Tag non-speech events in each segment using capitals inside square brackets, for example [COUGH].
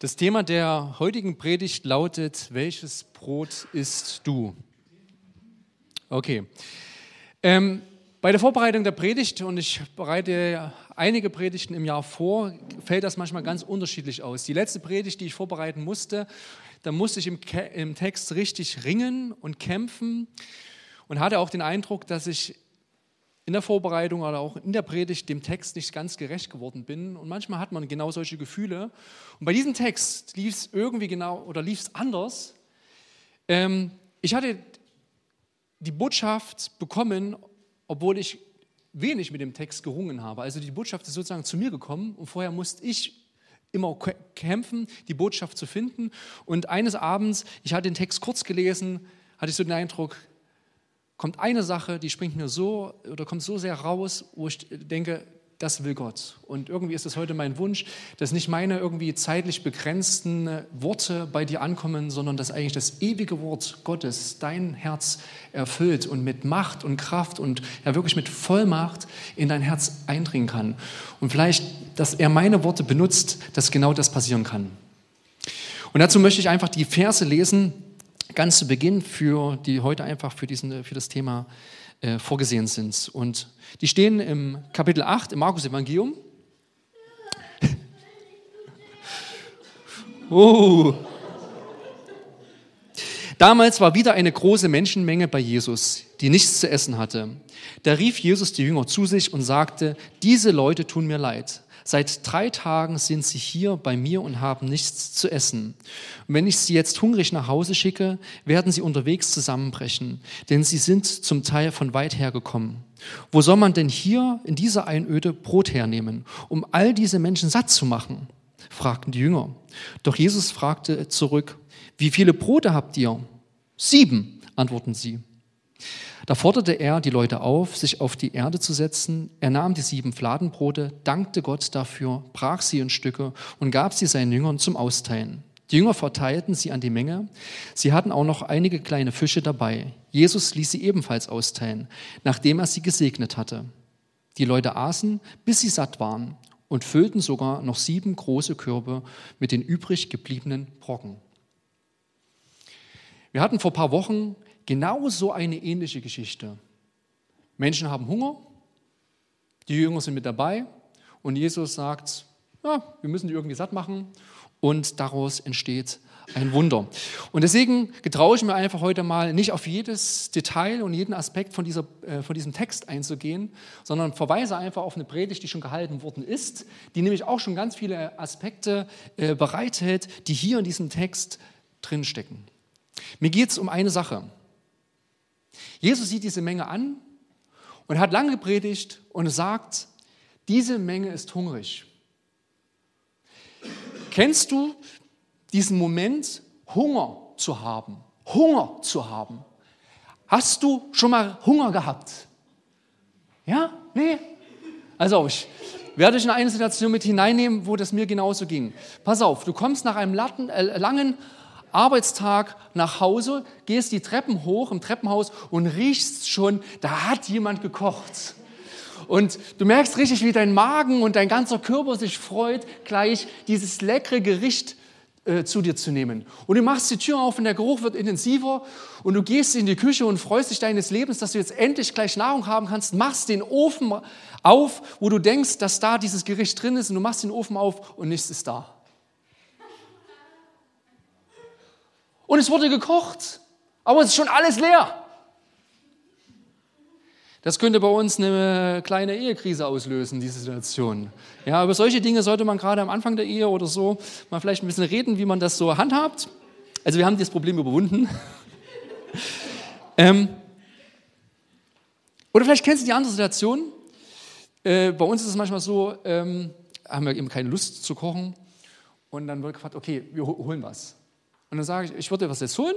Das Thema der heutigen Predigt lautet, welches Brot isst du? Okay. Ähm, bei der Vorbereitung der Predigt, und ich bereite einige Predigten im Jahr vor, fällt das manchmal ganz unterschiedlich aus. Die letzte Predigt, die ich vorbereiten musste, da musste ich im, im Text richtig ringen und kämpfen und hatte auch den Eindruck, dass ich in der Vorbereitung oder auch in der Predigt dem Text nicht ganz gerecht geworden bin. Und manchmal hat man genau solche Gefühle. Und bei diesem Text lief es irgendwie genau oder lief es anders. Ähm, ich hatte die Botschaft bekommen, obwohl ich wenig mit dem Text gerungen habe. Also die Botschaft ist sozusagen zu mir gekommen und vorher musste ich immer kämpfen, die Botschaft zu finden. Und eines Abends, ich hatte den Text kurz gelesen, hatte ich so den Eindruck, kommt eine Sache, die springt mir so oder kommt so sehr raus, wo ich denke, das will Gott. Und irgendwie ist es heute mein Wunsch, dass nicht meine irgendwie zeitlich begrenzten Worte bei dir ankommen, sondern dass eigentlich das ewige Wort Gottes dein Herz erfüllt und mit Macht und Kraft und ja wirklich mit Vollmacht in dein Herz eindringen kann. Und vielleicht, dass er meine Worte benutzt, dass genau das passieren kann. Und dazu möchte ich einfach die Verse lesen, ganz zu Beginn, für, die heute einfach für, diesen, für das Thema äh, vorgesehen sind. Und die stehen im Kapitel 8 im Markus Evangelium. [LAUGHS] oh. Damals war wieder eine große Menschenmenge bei Jesus, die nichts zu essen hatte. Da rief Jesus die Jünger zu sich und sagte, diese Leute tun mir leid. Seit drei Tagen sind sie hier bei mir und haben nichts zu essen. Und wenn ich sie jetzt hungrig nach Hause schicke, werden sie unterwegs zusammenbrechen, denn sie sind zum Teil von weit her gekommen. Wo soll man denn hier in dieser Einöde Brot hernehmen, um all diese Menschen satt zu machen? fragten die Jünger. Doch Jesus fragte zurück, wie viele Brote habt ihr? Sieben, antworten sie. Da forderte er die Leute auf, sich auf die Erde zu setzen. Er nahm die sieben Fladenbrote, dankte Gott dafür, brach sie in Stücke und gab sie seinen Jüngern zum Austeilen. Die Jünger verteilten sie an die Menge. Sie hatten auch noch einige kleine Fische dabei. Jesus ließ sie ebenfalls austeilen, nachdem er sie gesegnet hatte. Die Leute aßen, bis sie satt waren und füllten sogar noch sieben große Körbe mit den übrig gebliebenen Brocken. Wir hatten vor ein paar Wochen Genauso eine ähnliche Geschichte. Menschen haben Hunger, die Jünger sind mit dabei und Jesus sagt, ja, wir müssen die irgendwie satt machen und daraus entsteht ein Wunder. Und deswegen getraue ich mir einfach heute mal nicht auf jedes Detail und jeden Aspekt von, dieser, äh, von diesem Text einzugehen, sondern verweise einfach auf eine Predigt, die schon gehalten worden ist, die nämlich auch schon ganz viele Aspekte äh, bereithält, die hier in diesem Text drinstecken. Mir geht es um eine Sache. Jesus sieht diese Menge an und hat lange gepredigt und sagt, diese Menge ist hungrig. Kennst du diesen Moment, Hunger zu haben? Hunger zu haben. Hast du schon mal Hunger gehabt? Ja? Nee? Also ich werde dich in eine Situation mit hineinnehmen, wo das mir genauso ging. Pass auf, du kommst nach einem äh, langen Arbeitstag nach Hause, gehst die Treppen hoch im Treppenhaus und riechst schon, da hat jemand gekocht. Und du merkst richtig, wie dein Magen und dein ganzer Körper sich freut, gleich dieses leckere Gericht äh, zu dir zu nehmen. Und du machst die Tür auf und der Geruch wird intensiver und du gehst in die Küche und freust dich deines Lebens, dass du jetzt endlich gleich Nahrung haben kannst, machst den Ofen auf, wo du denkst, dass da dieses Gericht drin ist und du machst den Ofen auf und nichts ist da. Und es wurde gekocht, aber es ist schon alles leer. Das könnte bei uns eine kleine Ehekrise auslösen, diese Situation. Ja, über solche Dinge sollte man gerade am Anfang der Ehe oder so mal vielleicht ein bisschen reden, wie man das so handhabt. Also wir haben das Problem überwunden. ähm, oder vielleicht kennst du die andere Situation. Äh, bei uns ist es manchmal so, ähm, haben wir eben keine Lust zu kochen und dann wird gefragt, okay, wir holen was. Und dann sage ich, ich würde dir was jetzt holen.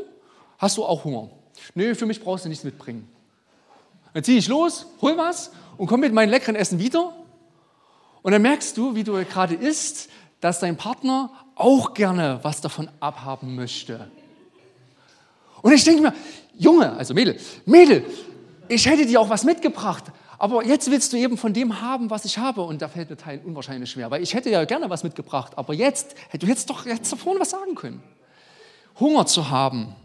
Hast du auch Hunger? Nee, für mich brauchst du nichts mitbringen. Dann ziehe ich los, hol was und komme mit meinem leckeren Essen wieder. Und dann merkst du, wie du gerade isst, dass dein Partner auch gerne was davon abhaben möchte. Und ich denke mir, Junge, also Mädel, Mädel, ich hätte dir auch was mitgebracht, Aber jetzt willst du eben von dem haben, was ich habe. Und da fällt mir Teil unwahrscheinlich schwer, weil ich hätte ja gerne was mitgebracht. Aber jetzt, du hättest doch jetzt da vorne was sagen können. Hunger zu haben.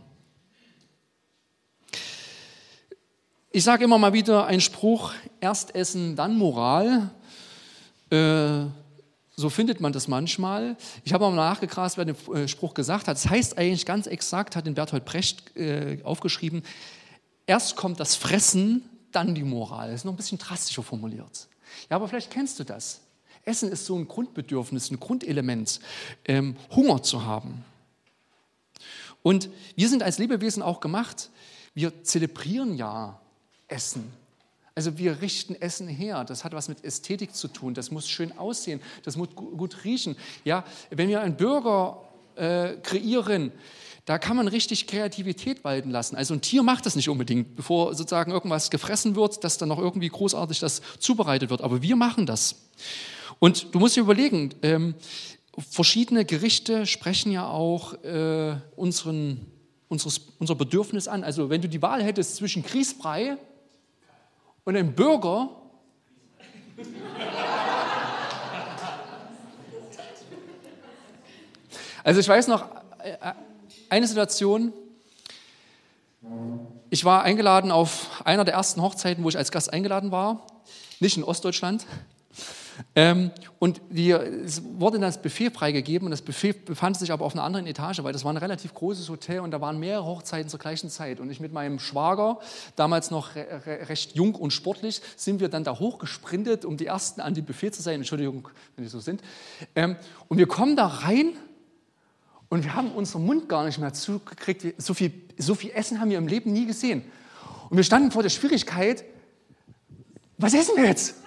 Ich sage immer mal wieder einen Spruch, erst essen, dann Moral. Äh, so findet man das manchmal. Ich habe mal nachgegrast, wer den äh, Spruch gesagt hat. Das heißt eigentlich ganz exakt, hat den Bertolt Brecht äh, aufgeschrieben, erst kommt das Fressen, dann die Moral. Das ist noch ein bisschen drastischer formuliert. Ja, aber vielleicht kennst du das. Essen ist so ein Grundbedürfnis, ein Grundelement, ähm, Hunger zu haben. Und wir sind als Lebewesen auch gemacht, wir zelebrieren ja Essen. Also wir richten Essen her. Das hat was mit Ästhetik zu tun. Das muss schön aussehen. Das muss gut riechen. Ja, wenn wir einen Burger äh, kreieren, da kann man richtig Kreativität walten lassen. Also ein Tier macht das nicht unbedingt, bevor sozusagen irgendwas gefressen wird, dass dann noch irgendwie großartig das zubereitet wird. Aber wir machen das. Und du musst dir überlegen, ähm, verschiedene Gerichte sprechen ja auch äh, unseren, unseres, unser Bedürfnis an. Also wenn du die Wahl hättest zwischen Grießbrei und einem Bürger, [LAUGHS] also ich weiß noch, äh, eine Situation, ich war eingeladen auf einer der ersten Hochzeiten, wo ich als Gast eingeladen war, nicht in Ostdeutschland, ähm, und die, es wurde das Buffet freigegeben und das Buffet befand sich aber auf einer anderen Etage, weil das war ein relativ großes Hotel und da waren mehrere Hochzeiten zur gleichen Zeit. Und ich mit meinem Schwager, damals noch re recht jung und sportlich, sind wir dann da hochgesprintet, um die Ersten an dem Buffet zu sein. Entschuldigung, wenn die so sind. Ähm, und wir kommen da rein und wir haben unseren Mund gar nicht mehr zugekriegt. So viel, so viel Essen haben wir im Leben nie gesehen. Und wir standen vor der Schwierigkeit, was essen wir jetzt?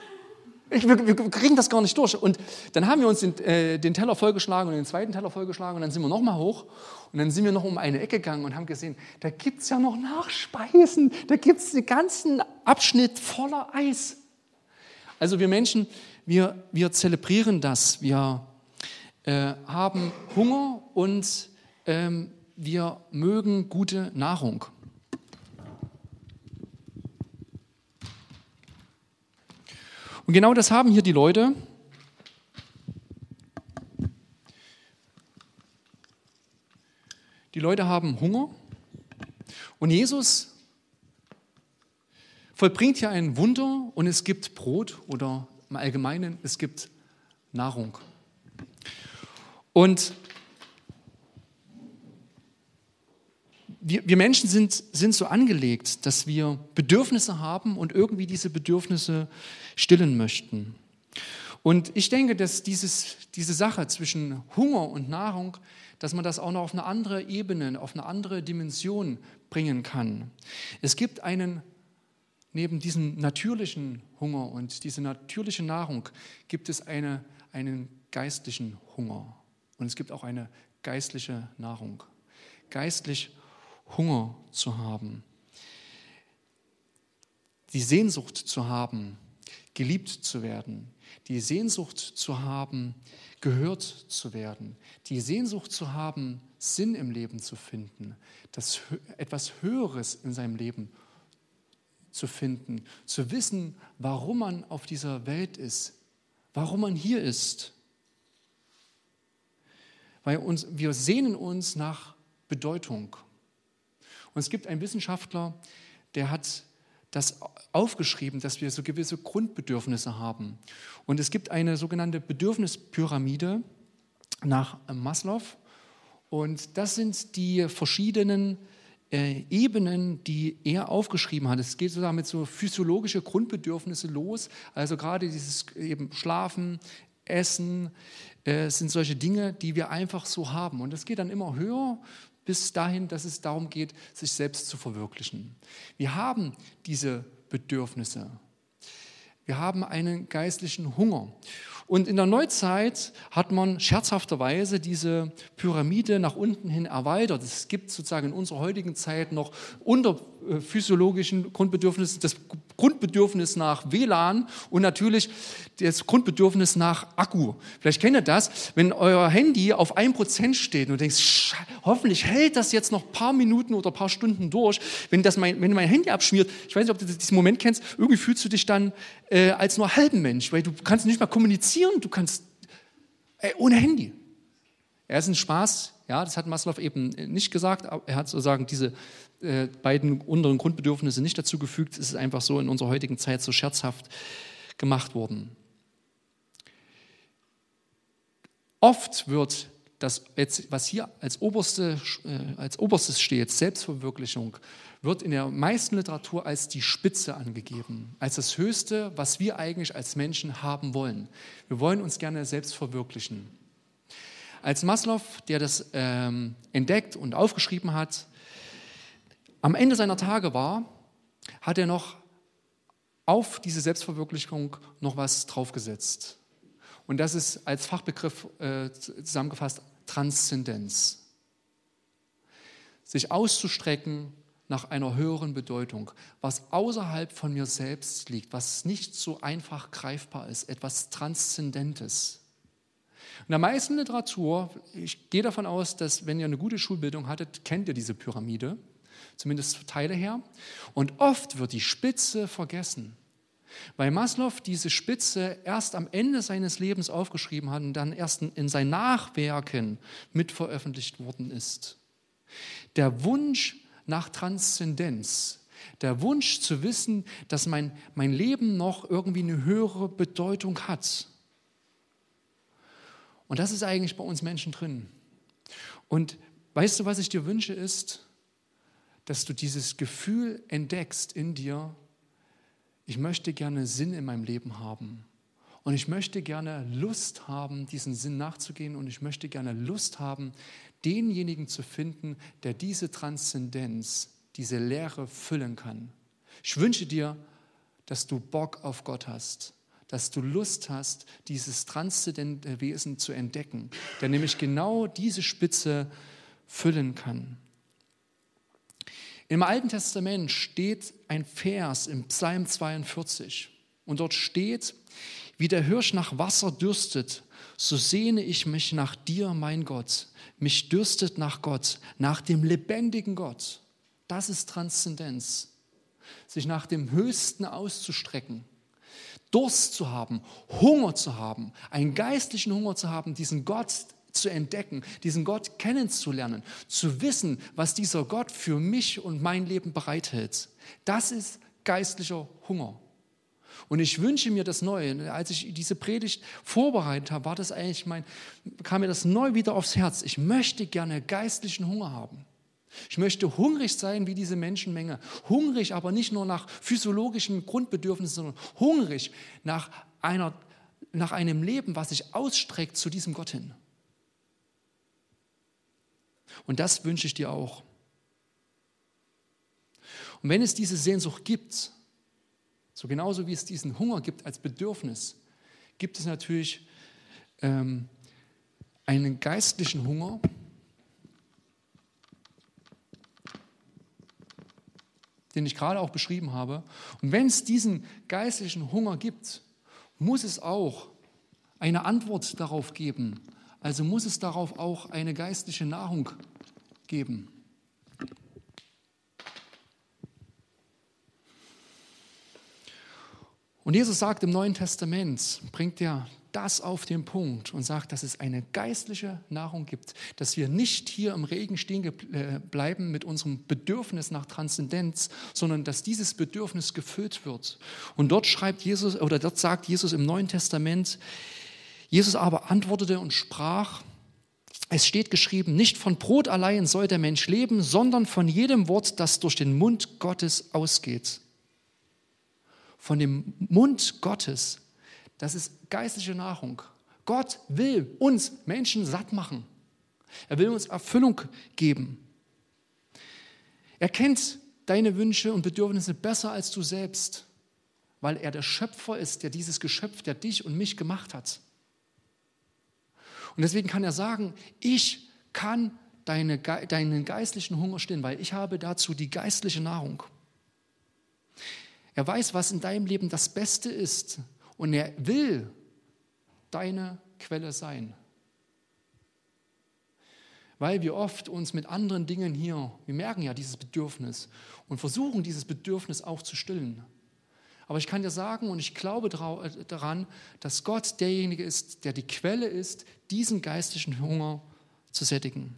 Wir, wir, kriegen das gar nicht durch. Und dann haben wir uns den, äh, den Teller vollgeschlagen und den zweiten Teller vollgeschlagen und dann sind wir nochmal hoch und dann sind wir noch um eine Ecke gegangen und haben gesehen, da gibt es ja noch Nachspeisen, da gibt es den ganzen Abschnitt voller Eis. Also wir Menschen, wir, wir zelebrieren das, wir äh, haben Hunger und ähm, wir mögen gute Nahrung. Und genau das haben hier die Leute. Die Leute haben Hunger und Jesus vollbringt hier ein Wunder und es gibt Brot oder im Allgemeinen es gibt Nahrung. Und wir, wir Menschen sind, sind so angelegt, dass wir Bedürfnisse haben und irgendwie diese Bedürfnisse stillen möchten. Und ich denke, dass dieses, diese Sache zwischen Hunger und Nahrung, dass man das auch noch auf eine andere Ebene, auf eine andere Dimension bringen kann. Es gibt einen, neben diesem natürlichen Hunger und dieser natürlichen Nahrung, gibt es eine, einen geistlichen Hunger. Und es gibt auch eine geistliche Nahrung. Geistlich Hunger zu haben, die Sehnsucht zu haben, geliebt zu werden, die Sehnsucht zu haben, gehört zu werden, die Sehnsucht zu haben, Sinn im Leben zu finden, das etwas Höheres in seinem Leben zu finden, zu wissen, warum man auf dieser Welt ist, warum man hier ist. Weil uns, wir sehnen uns nach Bedeutung. Und es gibt einen Wissenschaftler, der hat das aufgeschrieben, dass wir so gewisse Grundbedürfnisse haben. Und es gibt eine sogenannte Bedürfnispyramide nach Maslow. Und das sind die verschiedenen äh, Ebenen, die er aufgeschrieben hat. Es geht sozusagen mit so physiologische Grundbedürfnisse los. Also gerade dieses eben Schlafen, Essen, äh, sind solche Dinge, die wir einfach so haben. Und es geht dann immer höher bis dahin, dass es darum geht, sich selbst zu verwirklichen. Wir haben diese Bedürfnisse. Wir haben einen geistlichen Hunger. Und in der Neuzeit hat man scherzhafterweise diese Pyramide nach unten hin erweitert. Es gibt sozusagen in unserer heutigen Zeit noch unter äh, physiologischen Grundbedürfnissen das Grundbedürfnis nach WLAN und natürlich das Grundbedürfnis nach Akku. Vielleicht kennt ihr das, wenn euer Handy auf 1% steht und du denkst, hoffentlich hält das jetzt noch ein paar Minuten oder ein paar Stunden durch. Wenn, das mein, wenn mein Handy abschmiert, ich weiß nicht, ob du diesen Moment kennst, irgendwie fühlst du dich dann äh, als nur halben Mensch, weil du kannst nicht mehr kommunizieren, du kannst äh, ohne Handy. Er ist ein Spaß, ja, das hat Maslow eben nicht gesagt, er hat sozusagen diese äh, beiden unteren Grundbedürfnisse nicht dazu gefügt, es ist einfach so in unserer heutigen Zeit so scherzhaft gemacht worden. Oft wird das, was hier als, oberste, äh, als oberstes steht, Selbstverwirklichung, wird in der meisten Literatur als die Spitze angegeben, als das Höchste, was wir eigentlich als Menschen haben wollen. Wir wollen uns gerne selbst verwirklichen. Als Maslow, der das ähm, entdeckt und aufgeschrieben hat, am Ende seiner Tage war, hat er noch auf diese Selbstverwirklichung noch was draufgesetzt. Und das ist als Fachbegriff äh, zusammengefasst Transzendenz. Sich auszustrecken nach einer höheren Bedeutung, was außerhalb von mir selbst liegt, was nicht so einfach greifbar ist, etwas Transzendentes. In der meisten Literatur, ich gehe davon aus, dass wenn ihr eine gute Schulbildung hattet, kennt ihr diese Pyramide, zumindest Teile her. Und oft wird die Spitze vergessen. Weil Maslow diese Spitze erst am Ende seines Lebens aufgeschrieben hat und dann erst in seinen Nachwerken mit veröffentlicht worden ist. Der Wunsch nach Transzendenz, der Wunsch zu wissen, dass mein, mein Leben noch irgendwie eine höhere Bedeutung hat. Und das ist eigentlich bei uns Menschen drin. Und weißt du, was ich dir wünsche, ist, dass du dieses Gefühl entdeckst in dir, ich möchte gerne Sinn in meinem Leben haben. Und ich möchte gerne Lust haben, diesen Sinn nachzugehen. Und ich möchte gerne Lust haben, denjenigen zu finden, der diese Transzendenz, diese Lehre füllen kann. Ich wünsche dir, dass du Bock auf Gott hast, dass du Lust hast, dieses transzendente Wesen zu entdecken, der nämlich genau diese Spitze füllen kann. Im Alten Testament steht ein Vers im Psalm 42 und dort steht, wie der Hirsch nach Wasser dürstet, so sehne ich mich nach dir, mein Gott. Mich dürstet nach Gott, nach dem lebendigen Gott. Das ist Transzendenz. Sich nach dem Höchsten auszustrecken, Durst zu haben, Hunger zu haben, einen geistlichen Hunger zu haben, diesen Gott zu entdecken, diesen Gott kennenzulernen, zu wissen, was dieser Gott für mich und mein Leben bereithält. Das ist geistlicher Hunger. Und ich wünsche mir das Neue. Als ich diese Predigt vorbereitet habe, war das eigentlich mein, kam mir das neu wieder aufs Herz. Ich möchte gerne geistlichen Hunger haben. Ich möchte hungrig sein wie diese Menschenmenge. Hungrig, aber nicht nur nach physiologischen Grundbedürfnissen, sondern hungrig nach, einer, nach einem Leben, was sich ausstreckt zu diesem Gott hin. Und das wünsche ich dir auch. Und wenn es diese Sehnsucht gibt, so genauso wie es diesen Hunger gibt als Bedürfnis, gibt es natürlich ähm, einen geistlichen Hunger, den ich gerade auch beschrieben habe. Und wenn es diesen geistlichen Hunger gibt, muss es auch eine Antwort darauf geben, also muss es darauf auch eine geistliche Nahrung geben. Und Jesus sagt im Neuen Testament, bringt er das auf den Punkt und sagt, dass es eine geistliche Nahrung gibt, dass wir nicht hier im Regen stehen äh, bleiben mit unserem Bedürfnis nach Transzendenz, sondern dass dieses Bedürfnis gefüllt wird. Und dort schreibt Jesus oder dort sagt Jesus im Neuen Testament, Jesus aber antwortete und sprach, es steht geschrieben, nicht von Brot allein soll der Mensch leben, sondern von jedem Wort, das durch den Mund Gottes ausgeht. Von dem Mund Gottes, das ist geistliche Nahrung. Gott will uns Menschen satt machen. Er will uns Erfüllung geben. Er kennt deine Wünsche und Bedürfnisse besser als du selbst, weil er der Schöpfer ist, der dieses Geschöpf, der dich und mich gemacht hat. Und deswegen kann er sagen, ich kann deine, deinen geistlichen Hunger stillen, weil ich habe dazu die geistliche Nahrung. Er weiß, was in deinem Leben das Beste ist und er will deine Quelle sein. Weil wir oft uns mit anderen Dingen hier, wir merken ja dieses Bedürfnis und versuchen dieses Bedürfnis auch zu stillen. Aber ich kann dir sagen und ich glaube äh, daran, dass Gott derjenige ist, der die Quelle ist, diesen geistlichen Hunger zu sättigen.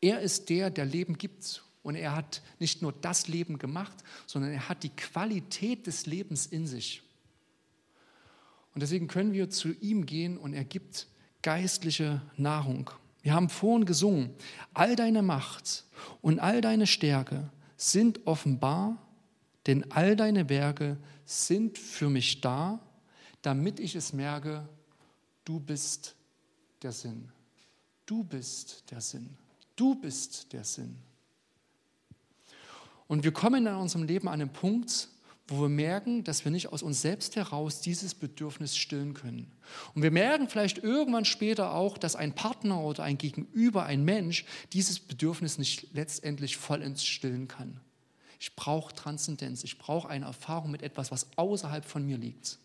Er ist der, der Leben gibt. Und er hat nicht nur das Leben gemacht, sondern er hat die Qualität des Lebens in sich. Und deswegen können wir zu ihm gehen und er gibt geistliche Nahrung. Wir haben vorhin gesungen, all deine Macht und all deine Stärke sind offenbar, denn all deine Werke sind für mich da, damit ich es merke, du bist der Sinn. Du bist der Sinn. Du bist der Sinn. Und wir kommen in unserem Leben an einen Punkt, wo wir merken, dass wir nicht aus uns selbst heraus dieses Bedürfnis stillen können. Und wir merken vielleicht irgendwann später auch, dass ein Partner oder ein Gegenüber, ein Mensch, dieses Bedürfnis nicht letztendlich vollends stillen kann. Ich brauche Transzendenz, ich brauche eine Erfahrung mit etwas, was außerhalb von mir liegt.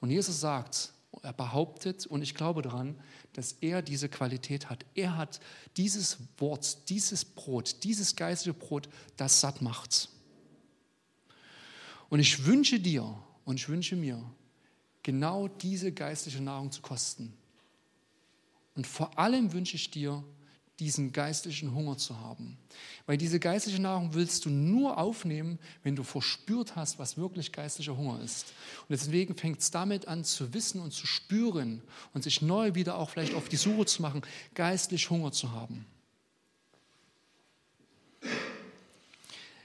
Und Jesus sagt, er behauptet, und ich glaube daran, dass er diese Qualität hat. Er hat dieses Wort, dieses Brot, dieses geistliche Brot, das satt macht. Und ich wünsche dir und ich wünsche mir, genau diese geistliche Nahrung zu kosten. Und vor allem wünsche ich dir, diesen geistlichen Hunger zu haben. Weil diese geistliche Nahrung willst du nur aufnehmen, wenn du verspürt hast, was wirklich geistlicher Hunger ist. Und deswegen fängt es damit an zu wissen und zu spüren und sich neu wieder auch vielleicht auf die Suche zu machen, geistlich Hunger zu haben.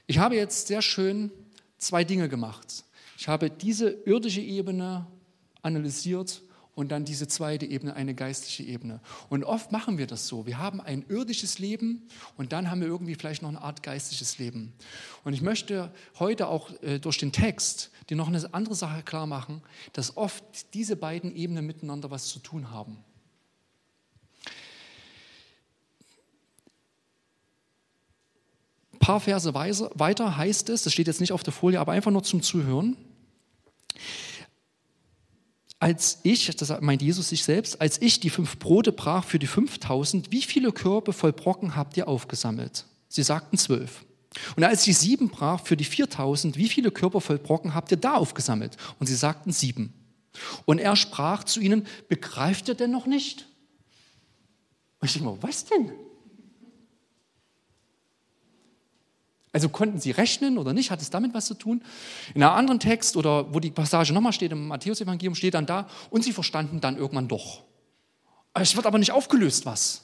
Ich habe jetzt sehr schön zwei Dinge gemacht. Ich habe diese irdische Ebene analysiert und dann diese zweite Ebene, eine geistliche Ebene. Und oft machen wir das so. Wir haben ein irdisches Leben und dann haben wir irgendwie vielleicht noch eine Art geistliches Leben. Und ich möchte heute auch äh, durch den Text dir noch eine andere Sache klar machen, dass oft diese beiden Ebenen miteinander was zu tun haben. Paar Verse weiter heißt es, das steht jetzt nicht auf der Folie, aber einfach nur zum Zuhören. Als ich, das meint Jesus sich selbst, als ich die fünf Brote brach für die 5000, wie viele Körbe voll Brocken habt ihr aufgesammelt? Sie sagten zwölf. Und als ich sieben brach für die 4000, wie viele Körper voll Brocken habt ihr da aufgesammelt? Und sie sagten sieben. Und er sprach zu ihnen, begreift ihr denn noch nicht? Und ich denke mal, was denn? Also konnten sie rechnen oder nicht? Hat es damit was zu tun? In einem anderen Text oder wo die Passage nochmal steht, im Matthäus-Evangelium steht dann da, und sie verstanden dann irgendwann doch. Es wird aber nicht aufgelöst, was.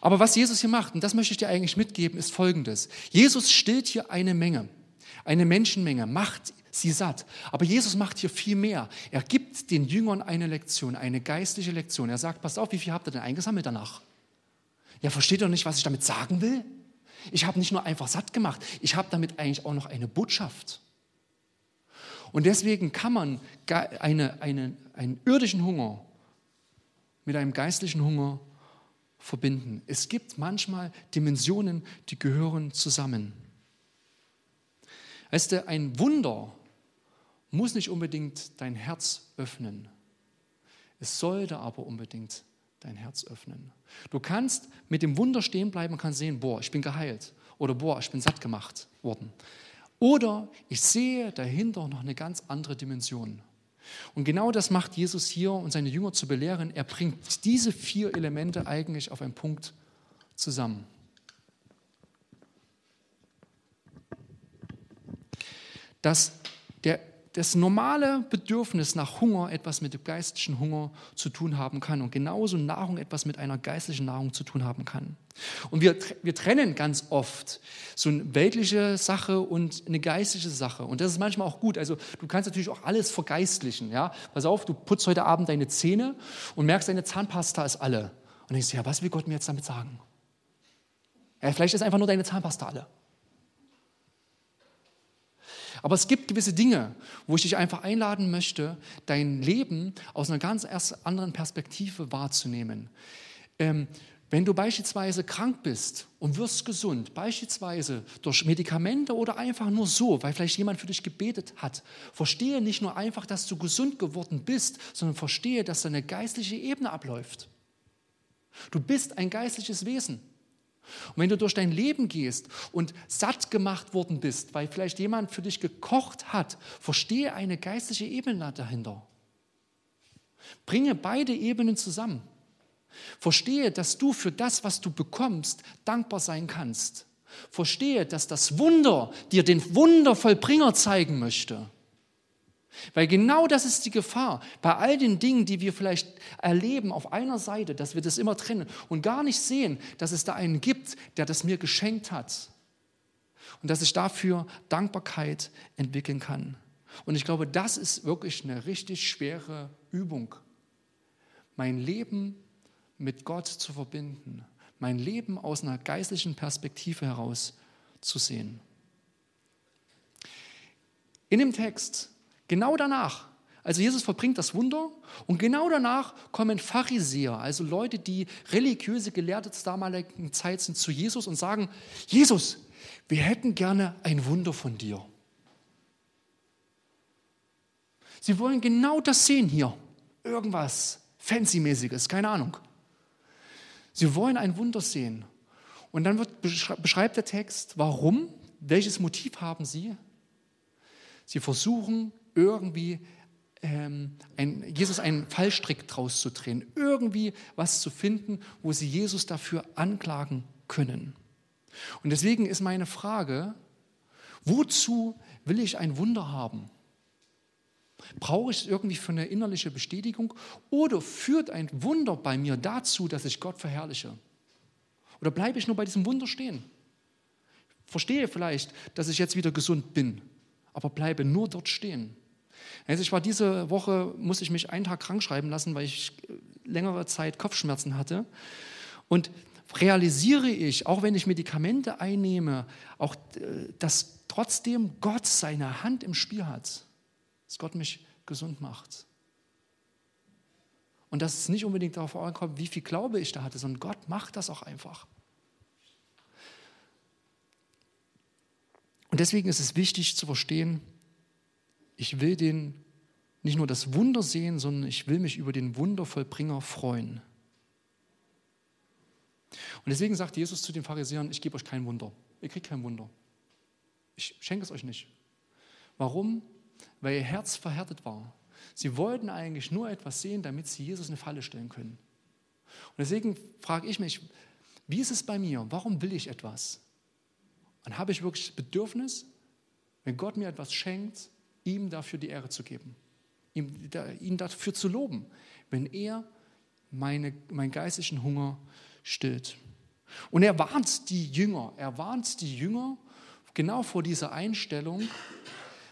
Aber was Jesus hier macht, und das möchte ich dir eigentlich mitgeben, ist folgendes. Jesus stillt hier eine Menge, eine Menschenmenge, macht sie satt. Aber Jesus macht hier viel mehr. Er gibt den Jüngern eine Lektion, eine geistliche Lektion. Er sagt, passt auf, wie viel habt ihr denn eingesammelt danach? Ja, versteht ihr nicht, was ich damit sagen will? Ich habe nicht nur einfach satt gemacht, ich habe damit eigentlich auch noch eine Botschaft. Und deswegen kann man eine, eine, einen irdischen Hunger mit einem geistlichen Hunger verbinden. Es gibt manchmal Dimensionen, die gehören zusammen. Weißt du, ein Wunder muss nicht unbedingt dein Herz öffnen. Es sollte aber unbedingt dein Herz öffnen. Du kannst mit dem Wunder stehen bleiben und kannst sehen, boah, ich bin geheilt oder boah, ich bin satt gemacht worden. Oder ich sehe dahinter noch eine ganz andere Dimension. Und genau das macht Jesus hier, um seine Jünger zu belehren. Er bringt diese vier Elemente eigentlich auf einen Punkt zusammen. Dass der das normale Bedürfnis nach Hunger etwas mit dem geistlichen Hunger zu tun haben kann und genauso Nahrung etwas mit einer geistlichen Nahrung zu tun haben kann. Und wir, wir trennen ganz oft so eine weltliche Sache und eine geistliche Sache. Und das ist manchmal auch gut. Also du kannst natürlich auch alles vergeistlichen. Ja? Pass auf, du putzt heute Abend deine Zähne und merkst, deine Zahnpasta ist alle. Und denkst, ja, was will Gott mir jetzt damit sagen? Ja, vielleicht ist einfach nur deine Zahnpasta alle. Aber es gibt gewisse Dinge, wo ich dich einfach einladen möchte, dein Leben aus einer ganz anderen Perspektive wahrzunehmen. Ähm, wenn du beispielsweise krank bist und wirst gesund, beispielsweise durch Medikamente oder einfach nur so, weil vielleicht jemand für dich gebetet hat, verstehe nicht nur einfach, dass du gesund geworden bist, sondern verstehe, dass da eine geistliche Ebene abläuft. Du bist ein geistliches Wesen. Und wenn du durch dein Leben gehst und satt gemacht worden bist, weil vielleicht jemand für dich gekocht hat, verstehe eine geistliche Ebene dahinter. Bringe beide Ebenen zusammen. Verstehe, dass du für das, was du bekommst, dankbar sein kannst. Verstehe, dass das Wunder dir den Wundervollbringer zeigen möchte. Weil genau das ist die Gefahr bei all den Dingen, die wir vielleicht erleben auf einer Seite, dass wir das immer trennen und gar nicht sehen, dass es da einen gibt, der das mir geschenkt hat. Und dass ich dafür Dankbarkeit entwickeln kann. Und ich glaube, das ist wirklich eine richtig schwere Übung. Mein Leben mit Gott zu verbinden, mein Leben aus einer geistlichen Perspektive heraus zu sehen. In dem Text Genau danach. Also Jesus verbringt das Wunder und genau danach kommen Pharisäer, also Leute, die religiöse Gelehrte zur damaligen Zeit sind, zu Jesus und sagen, Jesus, wir hätten gerne ein Wunder von dir. Sie wollen genau das sehen hier. Irgendwas Fancy-mäßiges, keine Ahnung. Sie wollen ein Wunder sehen. Und dann wird, beschreibt der Text, warum, welches Motiv haben sie? Sie versuchen irgendwie ähm, ein, Jesus einen Fallstrick draus zu drehen, irgendwie was zu finden, wo sie Jesus dafür anklagen können. Und deswegen ist meine Frage, wozu will ich ein Wunder haben? Brauche ich es irgendwie für eine innerliche Bestätigung oder führt ein Wunder bei mir dazu, dass ich Gott verherrliche? Oder bleibe ich nur bei diesem Wunder stehen? Verstehe vielleicht, dass ich jetzt wieder gesund bin, aber bleibe nur dort stehen. Also ich war diese Woche, musste ich mich einen Tag krank schreiben lassen, weil ich längere Zeit Kopfschmerzen hatte. Und realisiere ich, auch wenn ich Medikamente einnehme, auch, äh, dass trotzdem Gott seine Hand im Spiel hat, dass Gott mich gesund macht. Und dass es nicht unbedingt darauf ankommt, wie viel Glaube ich da hatte, sondern Gott macht das auch einfach. Und deswegen ist es wichtig zu verstehen, ich will den nicht nur das Wunder sehen, sondern ich will mich über den Wundervollbringer freuen. Und deswegen sagt Jesus zu den Pharisäern, ich gebe euch kein Wunder. Ihr kriegt kein Wunder. Ich schenke es euch nicht. Warum? Weil ihr Herz verhärtet war. Sie wollten eigentlich nur etwas sehen, damit sie Jesus eine Falle stellen können. Und deswegen frage ich mich, wie ist es bei mir? Warum will ich etwas? Und habe ich wirklich das Bedürfnis, wenn Gott mir etwas schenkt, ihm dafür die Ehre zu geben, ihn dafür zu loben, wenn er meine, meinen geistlichen Hunger stillt. Und er warnt die Jünger, er warnt die Jünger genau vor dieser Einstellung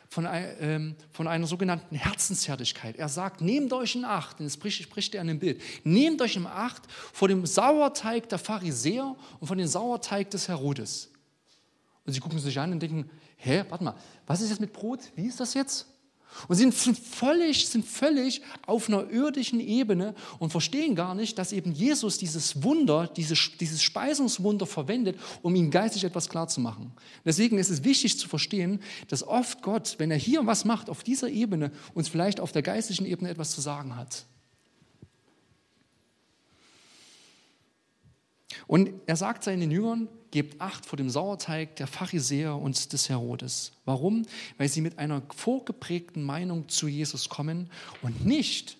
von, ähm, von einer sogenannten Herzenshärtigkeit. Er sagt, nehmt euch in Acht, denn es spricht, spricht er an dem Bild, nehmt euch in Acht vor dem Sauerteig der Pharisäer und von dem Sauerteig des Herodes. Und sie gucken sich an und denken, hä, warte mal, was ist jetzt mit Brot? Wie ist das jetzt? Und sie sind völlig, sind völlig auf einer irdischen Ebene und verstehen gar nicht, dass eben Jesus dieses Wunder, dieses, dieses Speisungswunder verwendet, um ihnen geistig etwas klarzumachen. Deswegen ist es wichtig zu verstehen, dass oft Gott, wenn er hier was macht auf dieser Ebene, uns vielleicht auf der geistlichen Ebene etwas zu sagen hat. Und er sagt seinen Jüngern, gebt Acht vor dem Sauerteig der Pharisäer und des Herodes. Warum? Weil sie mit einer vorgeprägten Meinung zu Jesus kommen und nicht,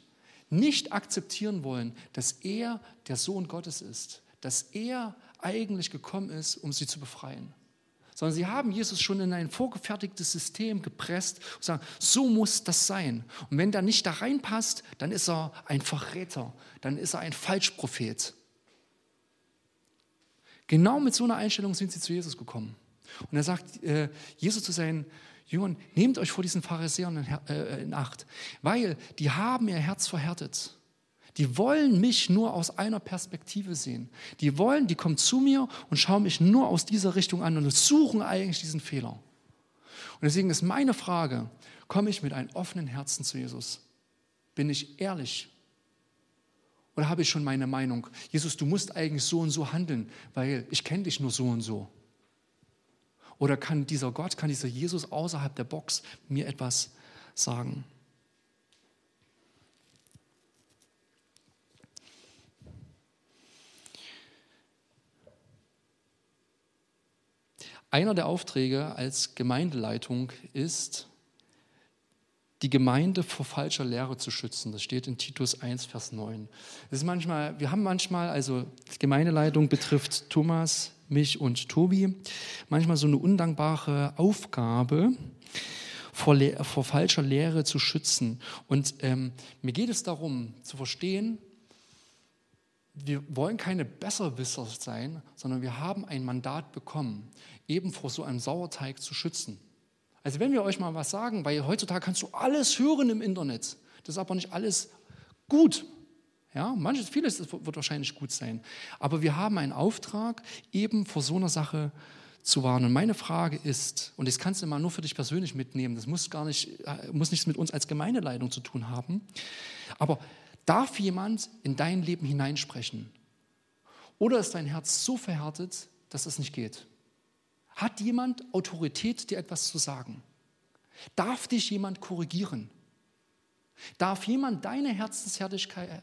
nicht akzeptieren wollen, dass er der Sohn Gottes ist, dass er eigentlich gekommen ist, um sie zu befreien. Sondern sie haben Jesus schon in ein vorgefertigtes System gepresst und sagen, so muss das sein. Und wenn der nicht da reinpasst, dann ist er ein Verräter, dann ist er ein Falschprophet. Genau mit so einer Einstellung sind sie zu Jesus gekommen. Und er sagt äh, Jesus zu seinen Jüngern, nehmt euch vor diesen Pharisäern in, äh, in Acht, weil die haben ihr Herz verhärtet. Die wollen mich nur aus einer Perspektive sehen. Die wollen, die kommen zu mir und schauen mich nur aus dieser Richtung an und suchen eigentlich diesen Fehler. Und deswegen ist meine Frage, komme ich mit einem offenen Herzen zu Jesus? Bin ich ehrlich? Oder habe ich schon meine Meinung? Jesus, du musst eigentlich so und so handeln, weil ich kenne dich nur so und so. Oder kann dieser Gott, kann dieser Jesus außerhalb der Box mir etwas sagen? Einer der Aufträge als Gemeindeleitung ist, die Gemeinde vor falscher Lehre zu schützen. Das steht in Titus 1, Vers 9. Das ist manchmal, wir haben manchmal, also die Gemeindeleitung betrifft Thomas, mich und Tobi, manchmal so eine undankbare Aufgabe, vor, vor falscher Lehre zu schützen. Und ähm, mir geht es darum, zu verstehen, wir wollen keine Besserwisser sein, sondern wir haben ein Mandat bekommen, eben vor so einem Sauerteig zu schützen. Also wenn wir euch mal was sagen, weil heutzutage kannst du alles hören im Internet, das ist aber nicht alles gut. Ja, manches, vieles wird wahrscheinlich gut sein. Aber wir haben einen Auftrag, eben vor so einer Sache zu warnen. Und meine Frage ist, und das kannst du mal nur für dich persönlich mitnehmen, das muss gar nicht, muss nichts mit uns als Gemeindeleitung zu tun haben, aber darf jemand in dein Leben hineinsprechen? Oder ist dein Herz so verhärtet, dass es nicht geht? Hat jemand Autorität, dir etwas zu sagen? Darf dich jemand korrigieren? Darf jemand deine Herzenshärtigkeit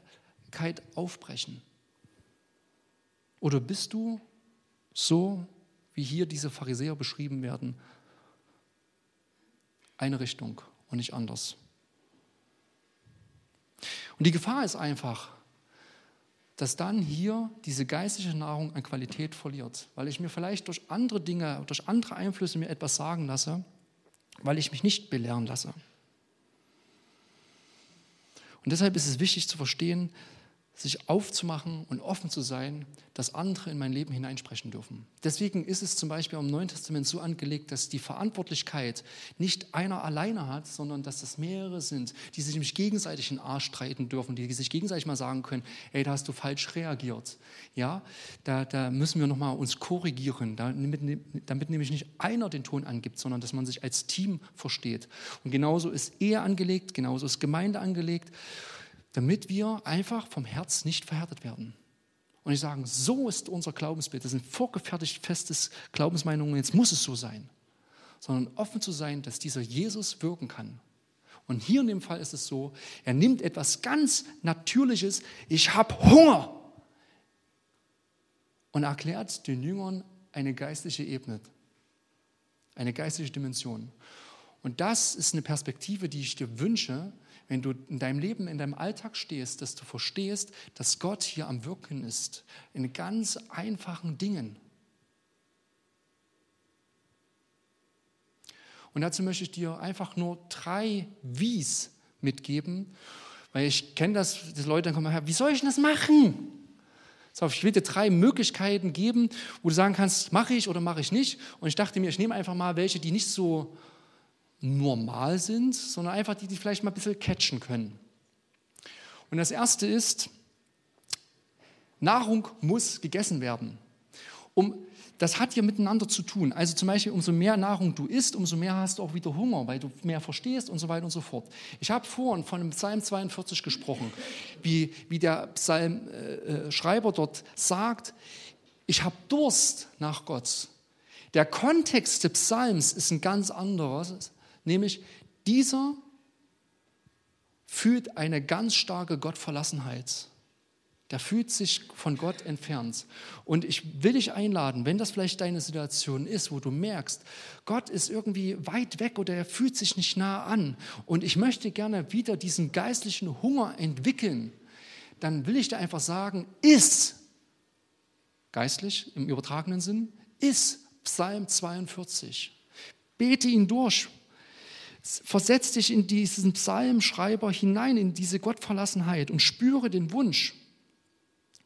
aufbrechen? Oder bist du so, wie hier diese Pharisäer beschrieben werden, eine Richtung und nicht anders? Und die Gefahr ist einfach, dass dann hier diese geistliche Nahrung an Qualität verliert, weil ich mir vielleicht durch andere Dinge, durch andere Einflüsse mir etwas sagen lasse, weil ich mich nicht belehren lasse. Und deshalb ist es wichtig zu verstehen, sich aufzumachen und offen zu sein, dass andere in mein Leben hineinsprechen dürfen. Deswegen ist es zum Beispiel im Neuen Testament so angelegt, dass die Verantwortlichkeit nicht einer alleine hat, sondern dass das mehrere sind, die sich nämlich gegenseitig in den Arsch streiten dürfen, die sich gegenseitig mal sagen können, ey, da hast du falsch reagiert. Ja, da, da müssen wir nochmal uns korrigieren, damit, damit nämlich nicht einer den Ton angibt, sondern dass man sich als Team versteht. Und genauso ist Ehe angelegt, genauso ist Gemeinde angelegt damit wir einfach vom Herz nicht verhärtet werden. Und ich sage, so ist unser Glaubensbild. Das sind vorgefertigt festes Glaubensmeinungen, jetzt muss es so sein. Sondern offen zu sein, dass dieser Jesus wirken kann. Und hier in dem Fall ist es so, er nimmt etwas ganz Natürliches, ich habe Hunger, und erklärt den Jüngern eine geistliche Ebene, eine geistliche Dimension. Und das ist eine Perspektive, die ich dir wünsche, wenn du in deinem Leben, in deinem Alltag stehst, dass du verstehst, dass Gott hier am Wirken ist, in ganz einfachen Dingen. Und dazu möchte ich dir einfach nur drei Wies mitgeben, weil ich kenne das, dass Leute dann kommen, wie soll ich denn das machen? Ich will dir drei Möglichkeiten geben, wo du sagen kannst, mache ich oder mache ich nicht. Und ich dachte mir, ich nehme einfach mal welche, die nicht so normal sind, sondern einfach die, die vielleicht mal ein bisschen catchen können. Und das erste ist, Nahrung muss gegessen werden. Um, das hat hier miteinander zu tun. Also zum Beispiel, umso mehr Nahrung du isst, umso mehr hast du auch wieder Hunger, weil du mehr verstehst und so weiter und so fort. Ich habe vorhin von dem Psalm 42 gesprochen, wie, wie der Psalmschreiber äh, dort sagt, ich habe Durst nach Gott. Der Kontext des Psalms ist ein ganz anderer. Nämlich dieser fühlt eine ganz starke Gottverlassenheit. Der fühlt sich von Gott entfernt. Und ich will dich einladen, wenn das vielleicht deine Situation ist, wo du merkst, Gott ist irgendwie weit weg oder er fühlt sich nicht nah an und ich möchte gerne wieder diesen geistlichen Hunger entwickeln, dann will ich dir einfach sagen, ist geistlich im übertragenen Sinn, ist Psalm 42. Bete ihn durch, Versetz dich in diesen Psalmschreiber hinein, in diese Gottverlassenheit und spüre den Wunsch,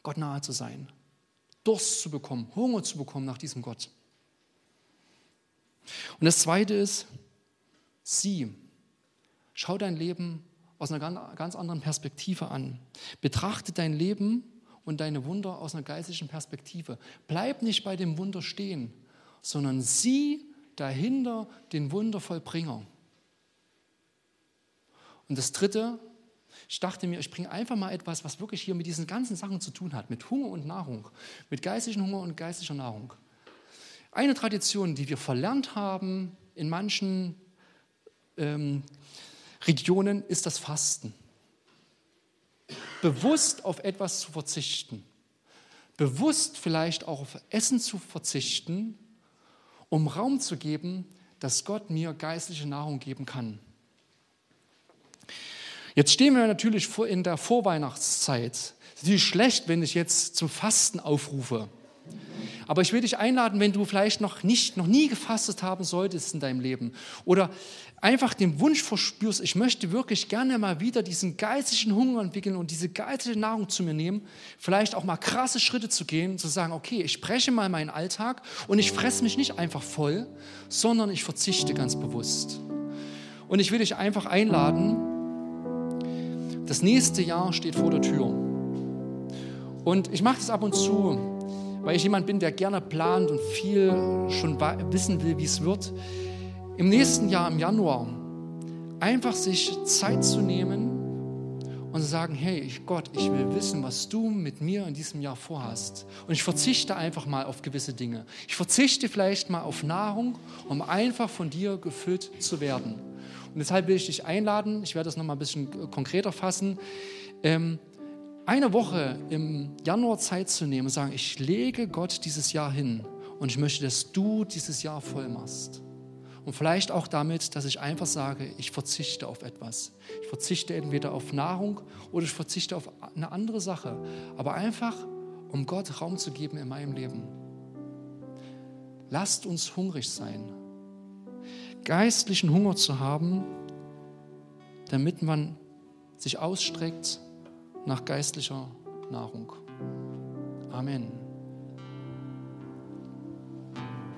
Gott nahe zu sein, Durst zu bekommen, Hunger zu bekommen nach diesem Gott. Und das Zweite ist, sieh, schau dein Leben aus einer ganz anderen Perspektive an. Betrachte dein Leben und deine Wunder aus einer geistlichen Perspektive. Bleib nicht bei dem Wunder stehen, sondern sieh dahinter den Wundervollbringer. Und das Dritte, ich dachte mir, ich bringe einfach mal etwas, was wirklich hier mit diesen ganzen Sachen zu tun hat, mit Hunger und Nahrung, mit geistlichen Hunger und geistlicher Nahrung. Eine Tradition, die wir verlernt haben in manchen ähm, Regionen, ist das Fasten. Bewusst auf etwas zu verzichten. Bewusst vielleicht auch auf Essen zu verzichten, um Raum zu geben, dass Gott mir geistliche Nahrung geben kann. Jetzt stehen wir natürlich in der Vorweihnachtszeit. Es ist schlecht, wenn ich jetzt zum Fasten aufrufe. Aber ich will dich einladen, wenn du vielleicht noch nicht, noch nie gefastet haben solltest in deinem Leben oder einfach den Wunsch verspürst, ich möchte wirklich gerne mal wieder diesen geistigen Hunger entwickeln und diese geistige Nahrung zu mir nehmen, vielleicht auch mal krasse Schritte zu gehen, zu sagen, okay, ich spreche mal meinen Alltag und ich fresse mich nicht einfach voll, sondern ich verzichte ganz bewusst. Und ich will dich einfach einladen, das nächste Jahr steht vor der Tür. Und ich mache das ab und zu, weil ich jemand bin, der gerne plant und viel schon wissen will, wie es wird. Im nächsten Jahr, im Januar, einfach sich Zeit zu nehmen und zu sagen, hey Gott, ich will wissen, was du mit mir in diesem Jahr vorhast. Und ich verzichte einfach mal auf gewisse Dinge. Ich verzichte vielleicht mal auf Nahrung, um einfach von dir gefüllt zu werden. Und deshalb will ich dich einladen, ich werde das nochmal ein bisschen konkreter fassen, ähm, eine Woche im Januar Zeit zu nehmen und sagen, ich lege Gott dieses Jahr hin und ich möchte, dass du dieses Jahr voll machst. Und vielleicht auch damit, dass ich einfach sage, ich verzichte auf etwas. Ich verzichte entweder auf Nahrung oder ich verzichte auf eine andere Sache. Aber einfach, um Gott Raum zu geben in meinem Leben. Lasst uns hungrig sein geistlichen Hunger zu haben, damit man sich ausstreckt nach geistlicher Nahrung. Amen.